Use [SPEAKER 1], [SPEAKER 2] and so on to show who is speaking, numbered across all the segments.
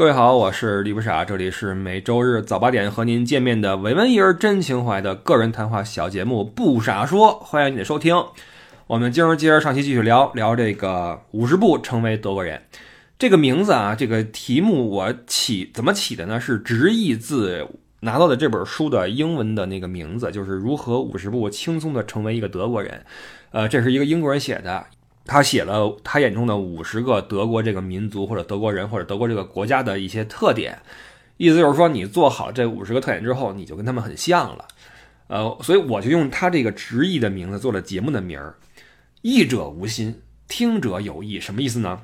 [SPEAKER 1] 各位好，我是李不傻，这里是每周日早八点和您见面的伪文艺儿真情怀的个人谈话小节目《不傻说》，欢迎你的收听。我们今儿接着上期继续聊聊这个五十步成为德国人这个名字啊，这个题目我起怎么起的呢？是直译自拿到的这本书的英文的那个名字，就是如何五十步轻松的成为一个德国人。呃，这是一个英国人写的。他写了他眼中的五十个德国这个民族或者德国人或者德国这个国家的一些特点，意思就是说，你做好这五十个特点之后，你就跟他们很像了。呃，所以我就用他这个直译的名字做了节目的名儿，“译者无心，听者有意”，什么意思呢？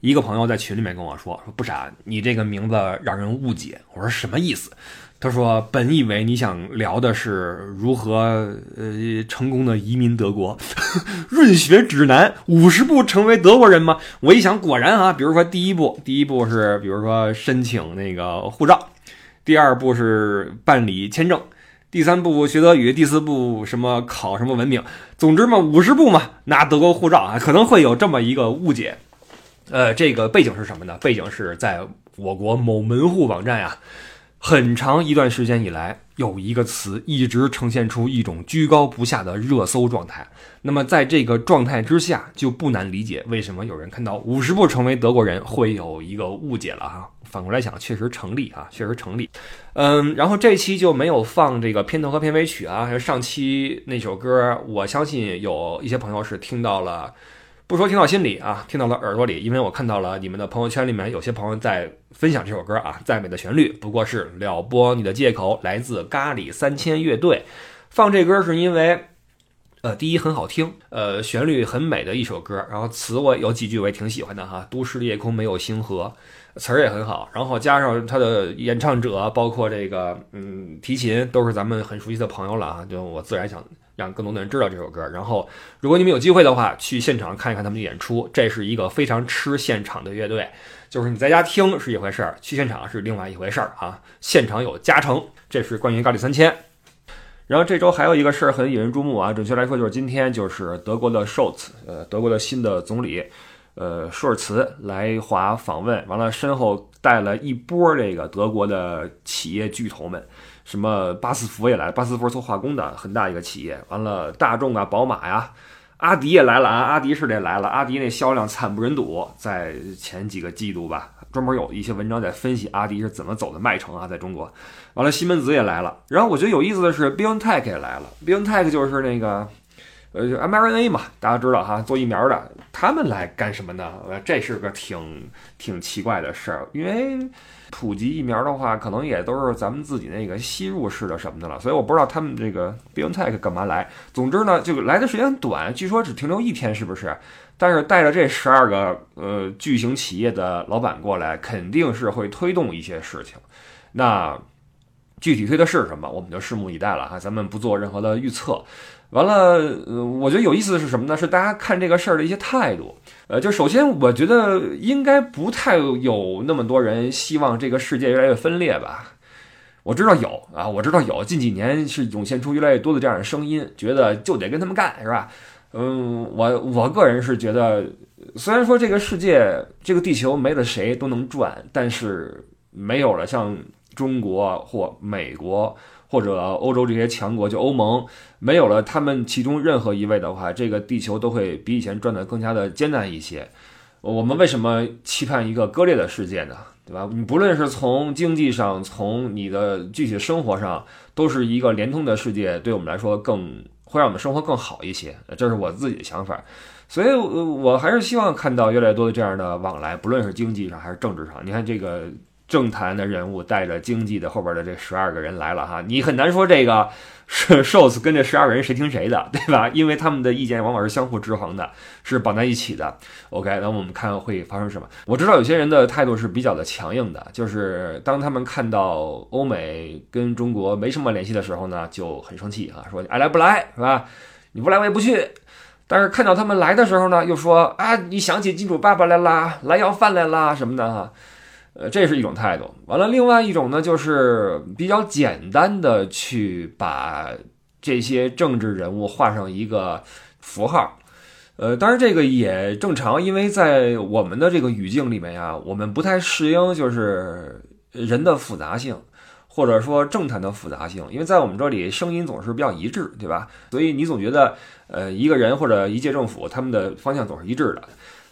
[SPEAKER 1] 一个朋友在群里面跟我说：“说不傻，你这个名字让人误解。”我说：“什么意思？”他说：“本以为你想聊的是如何呃成功的移民德国，润学指南五十步成为德国人吗？”我一想，果然啊，比如说第一步，第一步是比如说申请那个护照，第二步是办理签证，第三步学德语，第四步什么考什么文凭，总之嘛，五十步嘛，拿德国护照啊，可能会有这么一个误解。呃，这个背景是什么呢？背景是在我国某门户网站呀。很长一段时间以来，有一个词一直呈现出一种居高不下的热搜状态。那么，在这个状态之下，就不难理解为什么有人看到五十步成为德国人会有一个误解了哈。反过来想，确实成立啊，确实成立。嗯，然后这期就没有放这个片头和片尾曲啊。还有上期那首歌，我相信有一些朋友是听到了。不说听到心里啊，听到了耳朵里，因为我看到了你们的朋友圈里面有些朋友在分享这首歌啊，再美的旋律不过是撩拨你的借口，来自咖喱三千乐队。放这歌是因为，呃，第一很好听，呃，旋律很美的一首歌，然后词我有几句我也挺喜欢的哈，都市的夜空没有星河，词儿也很好，然后加上他的演唱者，包括这个嗯提琴都是咱们很熟悉的朋友了啊，就我自然想。让更多的人知道这首歌。然后，如果你们有机会的话，去现场看一看他们的演出。这是一个非常吃现场的乐队，就是你在家听是一回事儿，去现场是另外一回事儿啊。现场有加成。这是关于高丽三千。然后这周还有一个事儿很引人注目啊，准确来说就是今天就是德国的 Scholz，呃，德国的新的总理，呃，舒尔茨来华访问，完了身后带了一波这个德国的企业巨头们。什么巴斯福也来了，巴斯夫做化工的很大一个企业。完了，大众啊，宝马呀，阿迪也来了啊，阿迪是得来了。阿迪那销量惨不忍睹，在前几个季度吧，专门有一些文章在分析阿迪是怎么走的迈程啊，在中国。完了，西门子也来了。然后我觉得有意思的是，BioNTech 也来了。BioNTech 就是那个。呃，mRNA 嘛，大家知道哈，做疫苗的，他们来干什么呢？呃，这是个挺挺奇怪的事儿，因为普及疫苗的话，可能也都是咱们自己那个吸入式的什么的了，所以我不知道他们这个 BioNTech 干嘛来。总之呢，就来的时间短，据说只停留一天，是不是？但是带着这十二个呃巨型企业的老板过来，肯定是会推动一些事情。那具体推的是什么，我们就拭目以待了哈，咱们不做任何的预测。完了，呃，我觉得有意思的是什么呢？是大家看这个事儿的一些态度。呃，就首先，我觉得应该不太有那么多人希望这个世界越来越分裂吧。我知道有啊，我知道有，近几年是涌现出越来越多的这样的声音，觉得就得跟他们干，是吧？嗯，我我个人是觉得，虽然说这个世界、这个地球没了谁都能转，但是没有了像中国或美国。或者欧洲这些强国，就欧盟没有了他们其中任何一位的话，这个地球都会比以前转得更加的艰难一些。我们为什么期盼一个割裂的世界呢？对吧？你不论是从经济上，从你的具体生活上，都是一个连通的世界，对我们来说更会让我们生活更好一些。这是我自己的想法，所以我还是希望看到越来越多的这样的往来，不论是经济上还是政治上。你看这个。政坛的人物带着经济的后边的这十二个人来了哈，你很难说这个 是寿司跟这十二个人谁听谁的，对吧？因为他们的意见往往是相互制衡的，是绑在一起的。OK，那我们看会发生什么？我知道有些人的态度是比较的强硬的，就是当他们看到欧美跟中国没什么联系的时候呢，就很生气啊，说你爱来不来是吧？你不来我也不去。但是看到他们来的时候呢，又说啊，你想起金主爸爸来啦，来要饭来啦什么的哈。呃，这是一种态度。完了，另外一种呢，就是比较简单的去把这些政治人物画上一个符号。呃，当然这个也正常，因为在我们的这个语境里面呀，我们不太适应就是人的复杂性，或者说政坛的复杂性，因为在我们这里声音总是比较一致，对吧？所以你总觉得，呃，一个人或者一届政府他们的方向总是一致的。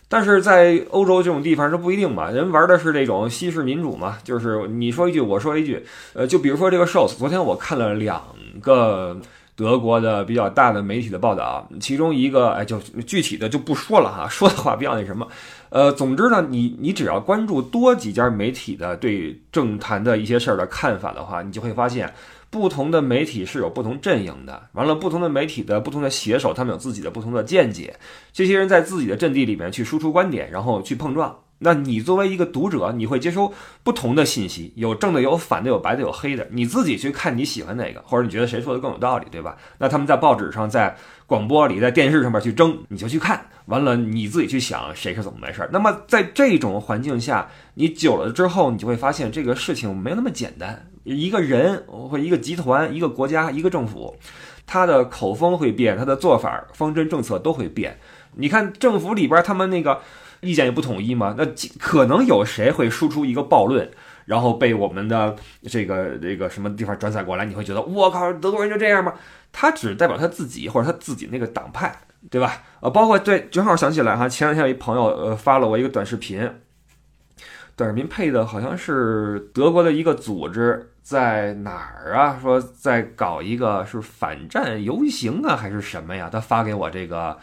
[SPEAKER 1] 但是在欧洲这种地方，这不一定嘛，人玩的是这种西式民主嘛，就是你说一句我说一句，呃，就比如说这个 shows，昨天我看了两个。德国的比较大的媒体的报道，其中一个哎，就具体的就不说了哈，说的话比较那什么，呃，总之呢，你你只要关注多几家媒体的对政坛的一些事儿的看法的话，你就会发现，不同的媒体是有不同阵营的，完了，不同的媒体的不同的写手，他们有自己的不同的见解，这些人在自己的阵地里面去输出观点，然后去碰撞。那你作为一个读者，你会接收不同的信息，有正的，有反的，有白的，有黑的，你自己去看你喜欢哪个，或者你觉得谁说的更有道理，对吧？那他们在报纸上、在广播里、在电视上面去争，你就去看，完了你自己去想谁是怎么回事。那么在这种环境下，你久了之后，你就会发现这个事情没有那么简单。一个人或一个集团、一个国家、一个政府，他的口风会变，他的做法、方针、政策都会变。你看政府里边他们那个。意见也不统一吗？那可能有谁会输出一个暴论，然后被我们的这个这个什么地方转载过来？你会觉得我靠，德国人就这样吗？他只代表他自己或者他自己那个党派，对吧？呃，包括对，正好想起来哈，前两天有一朋友呃发了我一个短视频，短视频配的好像是德国的一个组织在哪儿啊？说在搞一个是反战游行啊，还是什么呀？他发给我这个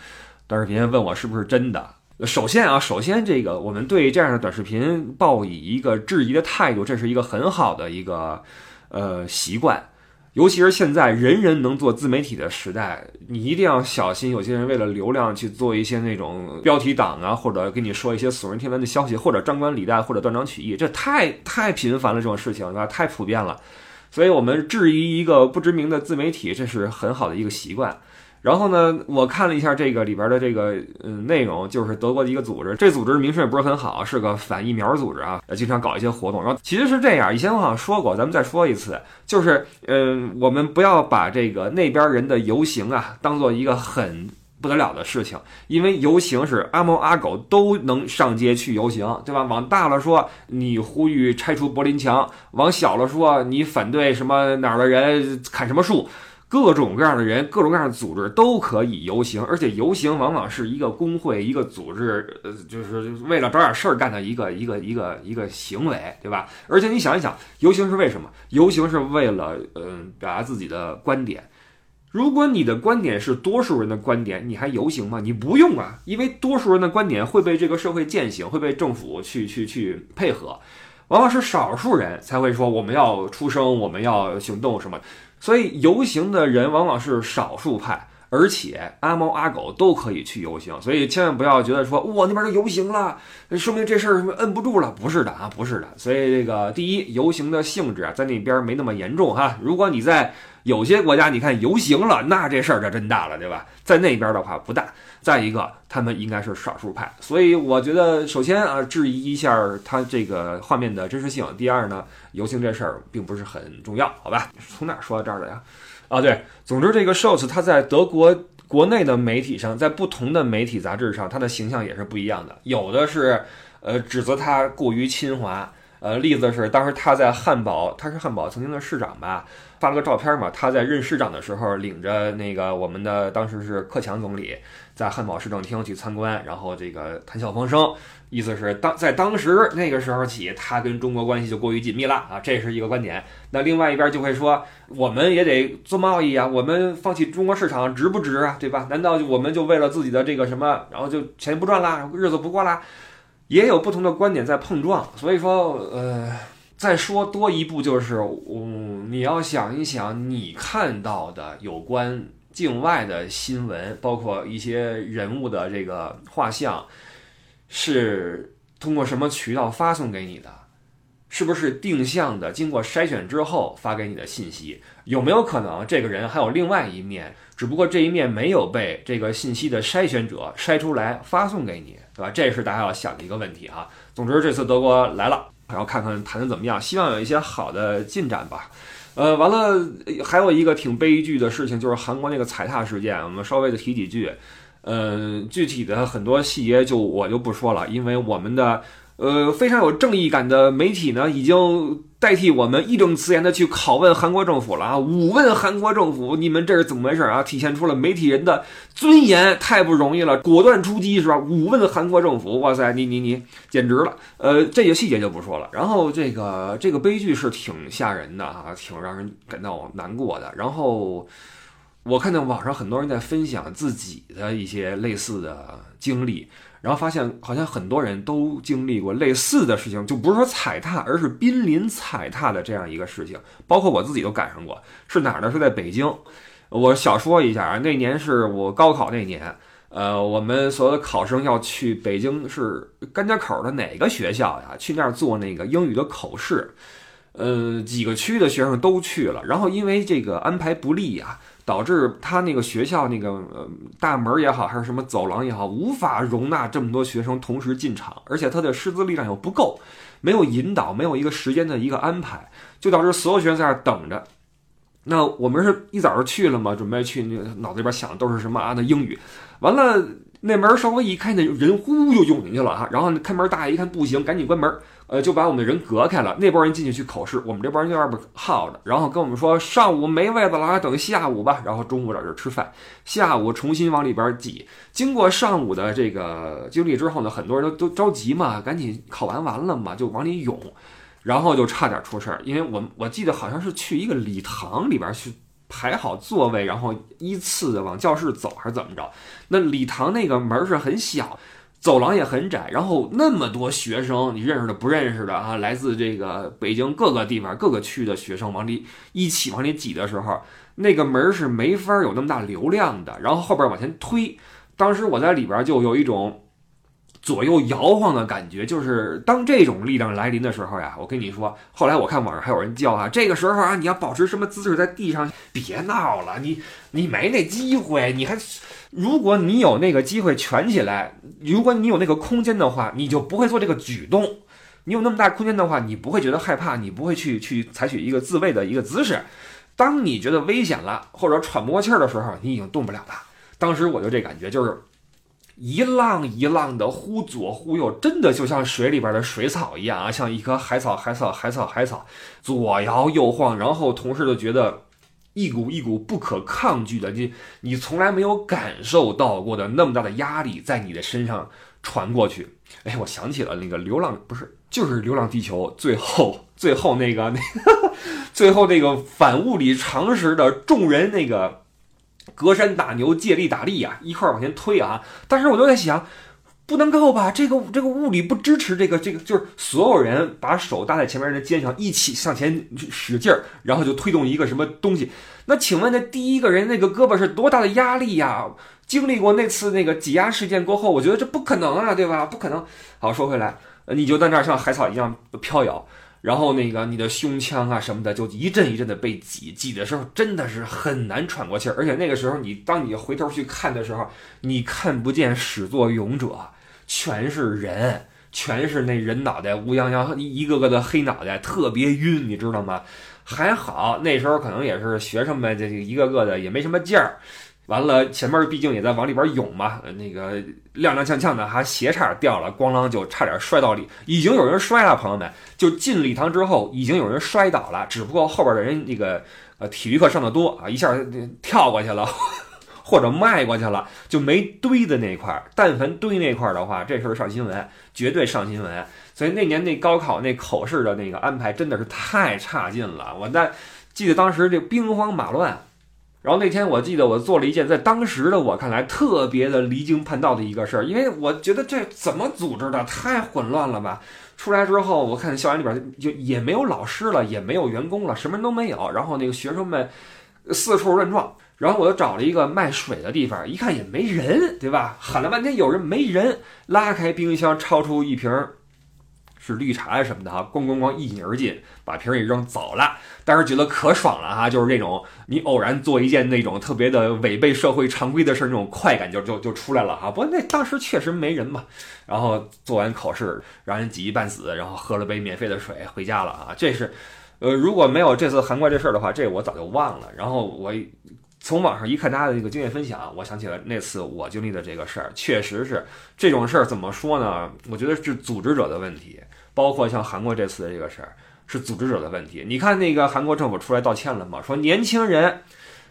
[SPEAKER 1] 短视频，问我是不是真的。首先啊，首先这个我们对这样的短视频抱以一个质疑的态度，这是一个很好的一个呃习惯。尤其是现在人人能做自媒体的时代，你一定要小心，有些人为了流量去做一些那种标题党啊，或者跟你说一些耸人听闻的消息，或者张冠李戴，或者断章取义，这太太频繁了，这种事情是吧？太普遍了。所以我们质疑一个不知名的自媒体，这是很好的一个习惯。然后呢，我看了一下这个里边的这个嗯内容，就是德国的一个组织，这组织名声也不是很好，是个反疫苗组织啊，经常搞一些活动。然后其实是这样，以前我好像说过，咱们再说一次，就是嗯，我们不要把这个那边人的游行啊当做一个很不得了的事情，因为游行是阿猫阿狗都能上街去游行，对吧？往大了说，你呼吁拆除柏林墙；往小了说，你反对什么哪儿的人砍什么树。各种各样的人，各种各样的组织都可以游行，而且游行往往是一个工会、一个组织，呃，就是为了找点事儿干的一个一个一个一个行为，对吧？而且你想一想，游行是为什么？游行是为了，嗯，表达自己的观点。如果你的观点是多数人的观点，你还游行吗？你不用啊，因为多数人的观点会被这个社会践行，会被政府去去去配合，往往是少数人才会说我们要出声，我们要行动什么。所以游行的人往往是少数派，而且阿猫阿狗都可以去游行，所以千万不要觉得说哇那边都游行了，说明这事儿摁不住了，不是的啊，不是的。所以这个第一，游行的性质啊，在那边没那么严重哈。如果你在有些国家，你看游行了，那这事儿就真大了，对吧？在那边的话不大。再一个，他们应该是少数派，所以我觉得首先啊，质疑一下他这个画面的真实性。第二呢，游行这事儿并不是很重要，好吧？从哪说到这儿的呀？啊，对，总之这个 Scholz 他在德国国内的媒体上，在不同的媒体杂志上，他的形象也是不一样的。有的是呃指责他过于亲华，呃，例子是当时他在汉堡，他是汉堡曾经的市长吧。发了个照片嘛，他在任市长的时候，领着那个我们的当时是克强总理，在汉堡市政厅去参观，然后这个谈笑风生，意思是当在当时那个时候起，他跟中国关系就过于紧密了啊，这是一个观点。那另外一边就会说，我们也得做贸易啊，我们放弃中国市场值不值啊，对吧？难道我们就为了自己的这个什么，然后就钱不赚啦，日子不过啦？也有不同的观点在碰撞，所以说，呃。再说多一步，就是嗯，你要想一想，你看到的有关境外的新闻，包括一些人物的这个画像，是通过什么渠道发送给你的？是不是定向的，经过筛选之后发给你的信息？有没有可能这个人还有另外一面，只不过这一面没有被这个信息的筛选者筛出来发送给你，对吧？这是大家要想的一个问题啊。总之，这次德国来了。然后看看谈的怎么样，希望有一些好的进展吧。呃，完了，还有一个挺悲剧的事情，就是韩国那个踩踏事件，我们稍微的提几句。呃，具体的很多细节就我就不说了，因为我们的呃非常有正义感的媒体呢，已经代替我们义正辞严的去拷问韩国政府了啊！五问韩国政府，你们这是怎么回事啊？体现出了媒体人的尊严，太不容易了，果断出击是吧？五问韩国政府，哇塞，你你你简直了！呃，这些细节就不说了。然后这个这个悲剧是挺吓人的啊，挺让人感到难过的。然后。我看到网上很多人在分享自己的一些类似的经历，然后发现好像很多人都经历过类似的事情，就不是说踩踏，而是濒临踩踏的这样一个事情。包括我自己都赶上过，是哪儿呢？是在北京。我小说一下啊，那年是我高考那年，呃，我们所有的考生要去北京是甘家口的哪个学校呀？去那儿做那个英语的口试。呃，几个区的学生都去了，然后因为这个安排不利呀。导致他那个学校那个大门也好，还是什么走廊也好，无法容纳这么多学生同时进场，而且他的师资力量又不够，没有引导，没有一个时间的一个安排，就导致所有学生在那等着。那我们是一早就去了嘛，准备去，那脑子里边想的都是什么啊？那英语，完了那门稍微一开，那人呼就涌进去了哈，然后开门大爷一看不行，赶紧关门。呃，就把我们的人隔开了，那波人进去去考试，我们这波人在外边耗着，然后跟我们说上午没位子了，等下午吧。然后中午在这吃饭，下午重新往里边挤。经过上午的这个经历之后呢，很多人都都着急嘛，赶紧考完完了嘛，就往里涌，然后就差点出事儿。因为我我记得好像是去一个礼堂里边去排好座位，然后依次的往教室走，还是怎么着？那礼堂那个门是很小。走廊也很窄，然后那么多学生，你认识的不认识的啊，来自这个北京各个地方各个区的学生往里一起往里挤的时候，那个门是没法有那么大流量的。然后后边往前推，当时我在里边就有一种左右摇晃的感觉，就是当这种力量来临的时候呀，我跟你说，后来我看网上还有人叫啊，这个时候啊，你要保持什么姿势在地上？别闹了，你你没那机会，你还。如果你有那个机会蜷起来，如果你有那个空间的话，你就不会做这个举动。你有那么大空间的话，你不会觉得害怕，你不会去去采取一个自卫的一个姿势。当你觉得危险了，或者喘不过气儿的时候，你已经动不了了。当时我就这感觉，就是一浪一浪的忽左忽右，真的就像水里边的水草一样啊，像一棵海草，海草，海草，海草，左摇右晃，然后同事就觉得。一股一股不可抗拒的，你你从来没有感受到过的那么大的压力在你的身上传过去。哎，我想起了那个《流浪》，不是，就是《流浪地球》最后最后那个那 个最后那个反物理常识的众人那个隔山打牛借力打力啊，一块往前推啊。当时我就在想。不能够吧？这个这个物理不支持这个这个，就是所有人把手搭在前面人的肩上，一起向前使劲儿，然后就推动一个什么东西。那请问，那第一个人那个胳膊是多大的压力呀？经历过那次那个挤压事件过后，我觉得这不可能啊，对吧？不可能。好，说回来，你就在那儿像海草一样飘摇，然后那个你的胸腔啊什么的就一阵一阵的被挤，挤的时候真的是很难喘过气儿。而且那个时候，你当你回头去看的时候，你看不见始作俑者。全是人，全是那人脑袋乌泱泱，一一个个的黑脑袋，特别晕，你知道吗？还好那时候可能也是学生们，这一个个的也没什么劲儿。完了，前面毕竟也在往里边涌嘛，那个踉踉跄跄的，还鞋差点掉了，咣啷就差点摔到里，已经有人摔了，朋友们，就进礼堂之后，已经有人摔倒了，只不过后边的人那个呃体育课上的多啊，一下跳过去了。或者迈过去了，就没堆的那块儿。但凡堆那块儿的话，这事儿上新闻，绝对上新闻。所以那年那高考那口试的那个安排真的是太差劲了。我在记得当时这兵荒马乱，然后那天我记得我做了一件在当时的我看来特别的离经叛道的一个事儿，因为我觉得这怎么组织的太混乱了吧。出来之后，我看校园里边就也没有老师了，也没有员工了，什么人都没有。然后那个学生们四处乱撞。然后我又找了一个卖水的地方，一看也没人，对吧？喊了半天有人没人，拉开冰箱抄出一瓶是绿茶什么的哈，咣咣咣一饮而尽，把瓶儿一扔走了。当时觉得可爽了哈，就是这种你偶然做一件那种特别的违背社会常规的事儿，那种快感就就就出来了哈。不过那当时确实没人嘛。然后做完考试，让人挤一半死，然后喝了杯免费的水回家了啊。这是，呃，如果没有这次韩国这事儿的话，这我早就忘了。然后我。从网上一看大家的这个经验分享，我想起了那次我经历的这个事儿，确实是这种事儿怎么说呢？我觉得是组织者的问题，包括像韩国这次的这个事儿是组织者的问题。你看那个韩国政府出来道歉了吗？说年轻人，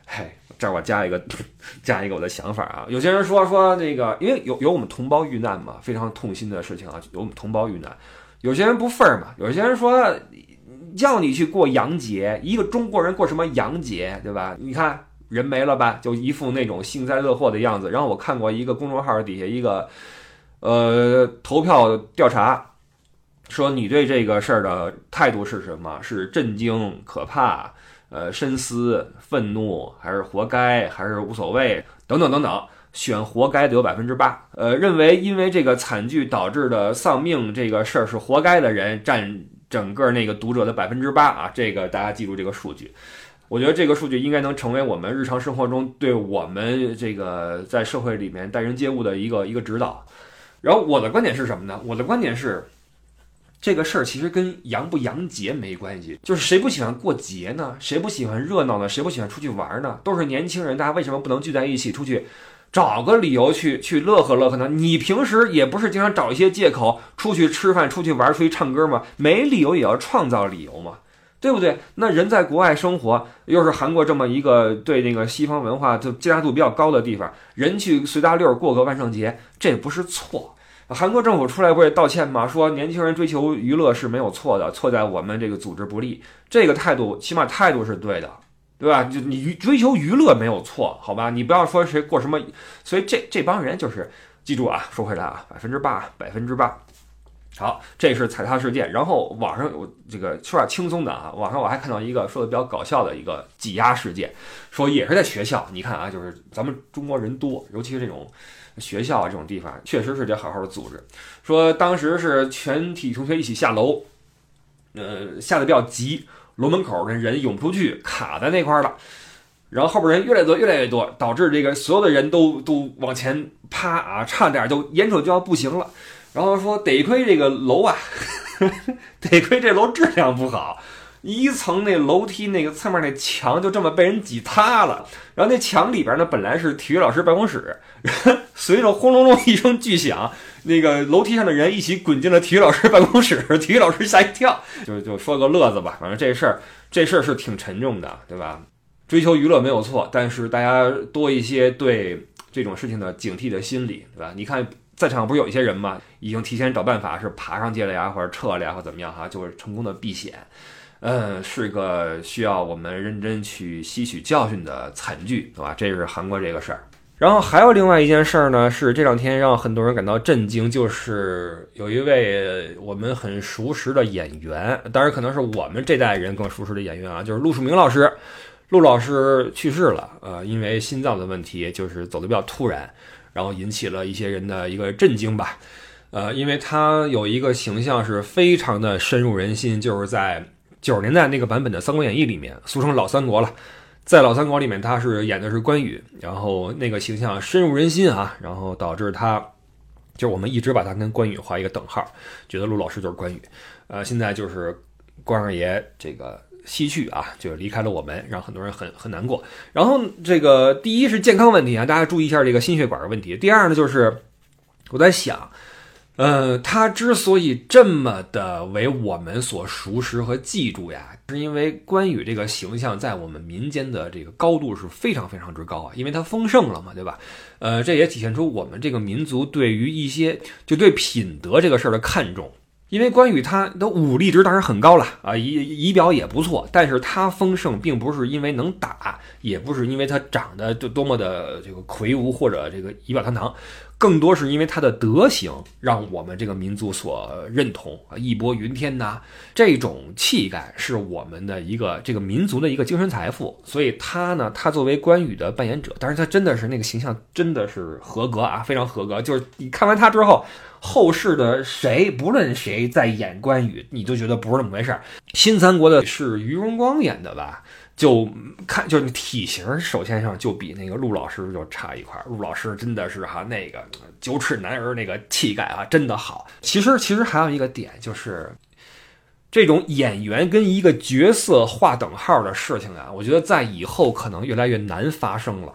[SPEAKER 1] 嘿，这儿我加一个 加一个我的想法啊。有些人说说那个，因为有有我们同胞遇难嘛，非常痛心的事情啊，有我们同胞遇难。有些人不忿儿嘛，有些人说要你去过洋节，一个中国人过什么洋节，对吧？你看。人没了吧，就一副那种幸灾乐祸的样子。然后我看过一个公众号底下一个，呃，投票调查，说你对这个事儿的态度是什么？是震惊、可怕、呃，深思、愤怒，还是活该，还是无所谓？等等等等，选活该的有百分之八。呃，认为因为这个惨剧导致的丧命这个事儿是活该的人占整个那个读者的百分之八啊。这个大家记住这个数据。我觉得这个数据应该能成为我们日常生活中对我们这个在社会里面待人接物的一个一个指导。然后我的观点是什么呢？我的观点是，这个事儿其实跟洋不洋节没关系。就是谁不喜欢过节呢？谁不喜欢热闹呢？谁不喜欢出去玩呢？都是年轻人，大家为什么不能聚在一起出去，找个理由去去乐呵乐呵呢？你平时也不是经常找一些借口出去吃饭、出去玩、出去唱歌吗？没理由也要创造理由吗？对不对？那人在国外生活，又是韩国这么一个对那个西方文化就接纳度比较高的地方，人去随大溜过个万圣节，这不是错。韩国政府出来不也道歉吗？说年轻人追求娱乐是没有错的，错在我们这个组织不力。这个态度起码态度是对的，对吧？就你追求娱乐没有错，好吧？你不要说谁过什么，所以这这帮人就是记住啊，说回来啊，百分之八，百分之八。好，这是踩踏事件。然后网上我这个说点轻松的啊，网上我还看到一个说的比较搞笑的一个挤压事件，说也是在学校。你看啊，就是咱们中国人多，尤其是这种学校啊这种地方，确实是得好好的组织。说当时是全体同学一起下楼，呃，下的比较急，楼门口的人涌不出去，卡在那块了。然后后边人越来越多，越来越多，导致这个所有的人都都往前趴啊，差点就眼瞅就要不行了。然后说得亏这个楼啊，得亏这楼质量不好，一层那楼梯那个侧面那墙就这么被人挤塌了。然后那墙里边呢本来是体育老师办公室，随着轰隆隆一声巨响，那个楼梯上的人一起滚进了体育老师办公室，体育老师吓一跳。就就说个乐子吧，反正这事儿这事儿是挺沉重的，对吧？追求娱乐没有错，但是大家多一些对这种事情的警惕的心理，对吧？你看。在场不是有一些人吗？已经提前找办法是爬上去了呀，或者撤了呀，或怎么样哈，就是成功的避险。嗯，是个需要我们认真去吸取教训的惨剧，对吧？这是韩国这个事儿。然后还有另外一件事儿呢，是这两天让很多人感到震惊，就是有一位我们很熟识的演员，当然可能是我们这代人更熟识的演员啊，就是陆树铭老师。陆老师去世了，呃，因为心脏的问题，就是走的比较突然。然后引起了一些人的一个震惊吧，呃，因为他有一个形象是非常的深入人心，就是在九十年代那个版本的《三国演义》里面，俗称老三国了，在老三国里面他是演的是关羽，然后那个形象深入人心啊，然后导致他就是我们一直把他跟关羽画一个等号，觉得陆老师就是关羽，呃，现在就是关二爷这个。西去啊，就是离开了我们，让很多人很很难过。然后这个第一是健康问题啊，大家注意一下这个心血管的问题。第二呢，就是我在想，呃，他之所以这么的为我们所熟识和记住呀，是因为关羽这个形象在我们民间的这个高度是非常非常之高啊，因为他丰盛了嘛，对吧？呃，这也体现出我们这个民族对于一些就对品德这个事儿的看重。因为关羽他的武力值当然很高了啊，仪仪表也不错，但是他丰盛并不是因为能打，也不是因为他长得就多么的这个魁梧或者这个仪表堂堂，更多是因为他的德行让我们这个民族所认同啊，义薄云天呐，这种气概是我们的一个这个民族的一个精神财富。所以他呢，他作为关羽的扮演者，但是他真的是那个形象真的是合格啊，非常合格。就是你看完他之后。后世的谁，不论谁在演关羽，你都觉得不是那么回事儿。新三国的是于荣光演的吧？就看就是体型，首先上就比那个陆老师就差一块。陆老师真的是哈那个九尺男儿那个气概啊，真的好。其实其实还有一个点就是，这种演员跟一个角色划等号的事情啊，我觉得在以后可能越来越难发生了。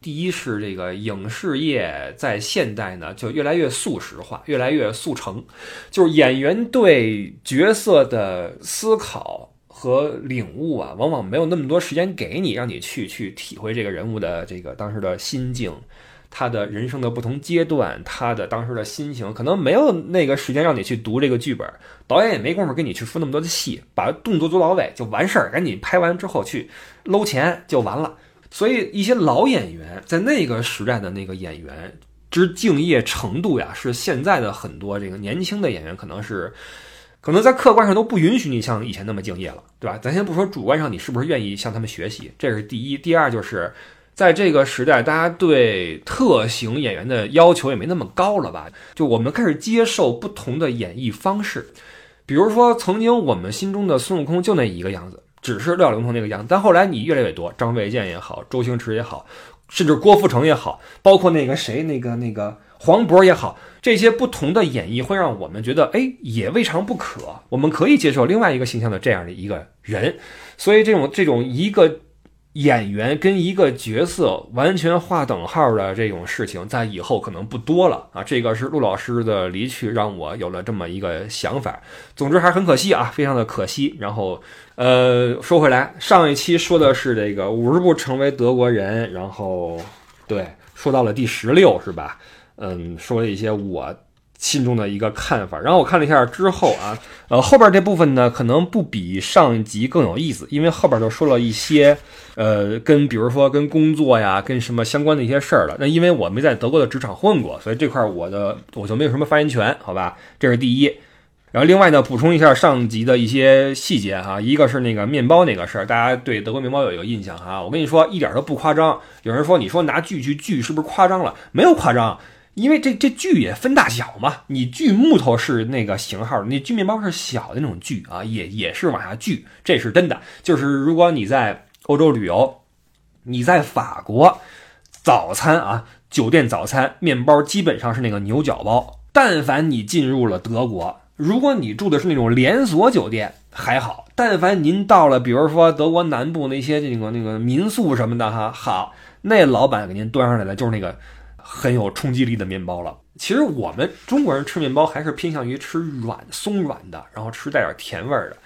[SPEAKER 1] 第一是这个影视业在现代呢，就越来越速食化，越来越速成，就是演员对角色的思考和领悟啊，往往没有那么多时间给你，让你去 去体会这个人物的这个当时的心境。他的人生的不同阶段，他的当时的心情，可能没有那个时间让你去读这个剧本，导演也没工夫跟你去说那么多的戏，把动作做到位就完事儿，赶紧拍完之后去搂钱就完了。所以一些老演员在那个时代的那个演员之敬业程度呀，是现在的很多这个年轻的演员可能是，可能在客观上都不允许你像以前那么敬业了，对吧？咱先不说主观上你是不是愿意向他们学习，这是第一。第二就是。在这个时代，大家对特型演员的要求也没那么高了吧？就我们开始接受不同的演绎方式，比如说曾经我们心中的孙悟空就那一个样子，只是六小龄童那个样子。但后来你越来越多，张卫健也好，周星驰也好，甚至郭富城也好，包括那个谁，那个那个黄渤也好，这些不同的演绎会让我们觉得，哎，也未尝不可。我们可以接受另外一个形象的这样的一个人，所以这种这种一个。演员跟一个角色完全划等号的这种事情，在以后可能不多了啊！这个是陆老师的离去，让我有了这么一个想法。总之还是很可惜啊，非常的可惜。然后，呃，说回来，上一期说的是这个五十步成为德国人，然后对，说到了第十六是吧？嗯，说了一些我。心中的一个看法，然后我看了一下之后啊，呃，后边这部分呢，可能不比上一集更有意思，因为后边就说了一些，呃，跟比如说跟工作呀，跟什么相关的一些事儿了。那因为我没在德国的职场混过，所以这块我的我就没有什么发言权，好吧？这是第一。然后另外呢，补充一下上集的一些细节哈，一个是那个面包那个事儿，大家对德国面包有一个印象哈，我跟你说一点都不夸张。有人说你说拿锯去锯是不是夸张了？没有夸张。因为这这锯也分大小嘛，你锯木头是那个型号那，锯面包是小的那种锯啊，也也是往下锯，这是真的。就是如果你在欧洲旅游，你在法国早餐啊，酒店早餐面包基本上是那个牛角包。但凡你进入了德国，如果你住的是那种连锁酒店还好，但凡您到了，比如说德国南部那些那个那个民宿什么的哈，好，那老板给您端上来的就是那个。很有冲击力的面包了。其实我们中国人吃面包还是偏向于吃软松软的，然后吃带点甜味儿的。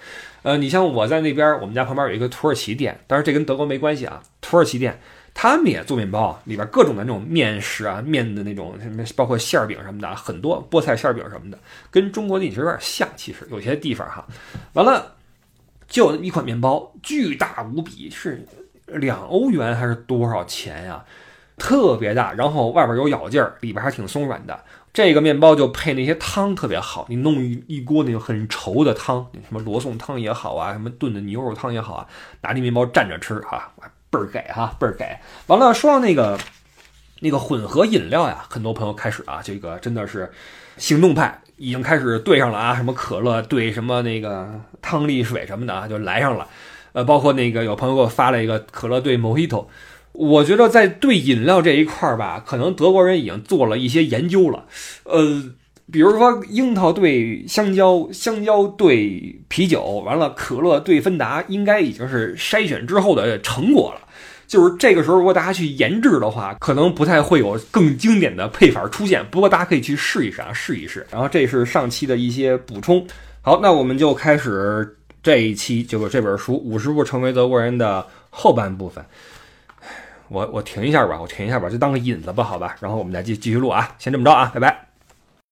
[SPEAKER 1] 呃，你像我在那边，我们家旁边有一个土耳其店，但是这跟德国没关系啊。土耳其店他们也做面包，里边各种的那种面食啊，面的那种什么，包括馅儿饼什么的，很多菠菜馅儿饼什么的，跟中国的饮食有点像。其实有些地方哈，完了就一款面包，巨大无比，是两欧元还是多少钱呀？特别大，然后外边有咬劲儿，里边还挺松软的。这个面包就配那些汤特别好，你弄一一锅那种很稠的汤，什么罗宋汤也好啊，什么炖的牛肉汤也好啊，拿这面包蘸着吃哈，倍儿给哈，倍儿给。完了，说到那个那个混合饮料呀，很多朋友开始啊，这个真的是行动派，已经开始兑上了啊，什么可乐兑什么那个汤力水什么的啊，就来上了。呃，包括那个有朋友给我发了一个可乐兑 Mojito。我觉得在对饮料这一块儿吧，可能德国人已经做了一些研究了。呃，比如说樱桃兑香蕉，香蕉兑啤酒，完了可乐兑芬达，应该已经是筛选之后的成果了。就是这个时候，如果大家去研制的话，可能不太会有更经典的配法出现。不过大家可以去试一试啊，试一试。然后这是上期的一些补充。好，那我们就开始这一期就是这本书《五十步成为德国人》的后半部分。我我停一下吧，我停一下吧，就当个引子吧，好吧。然后我们再继继续录啊，先这么着啊，拜拜。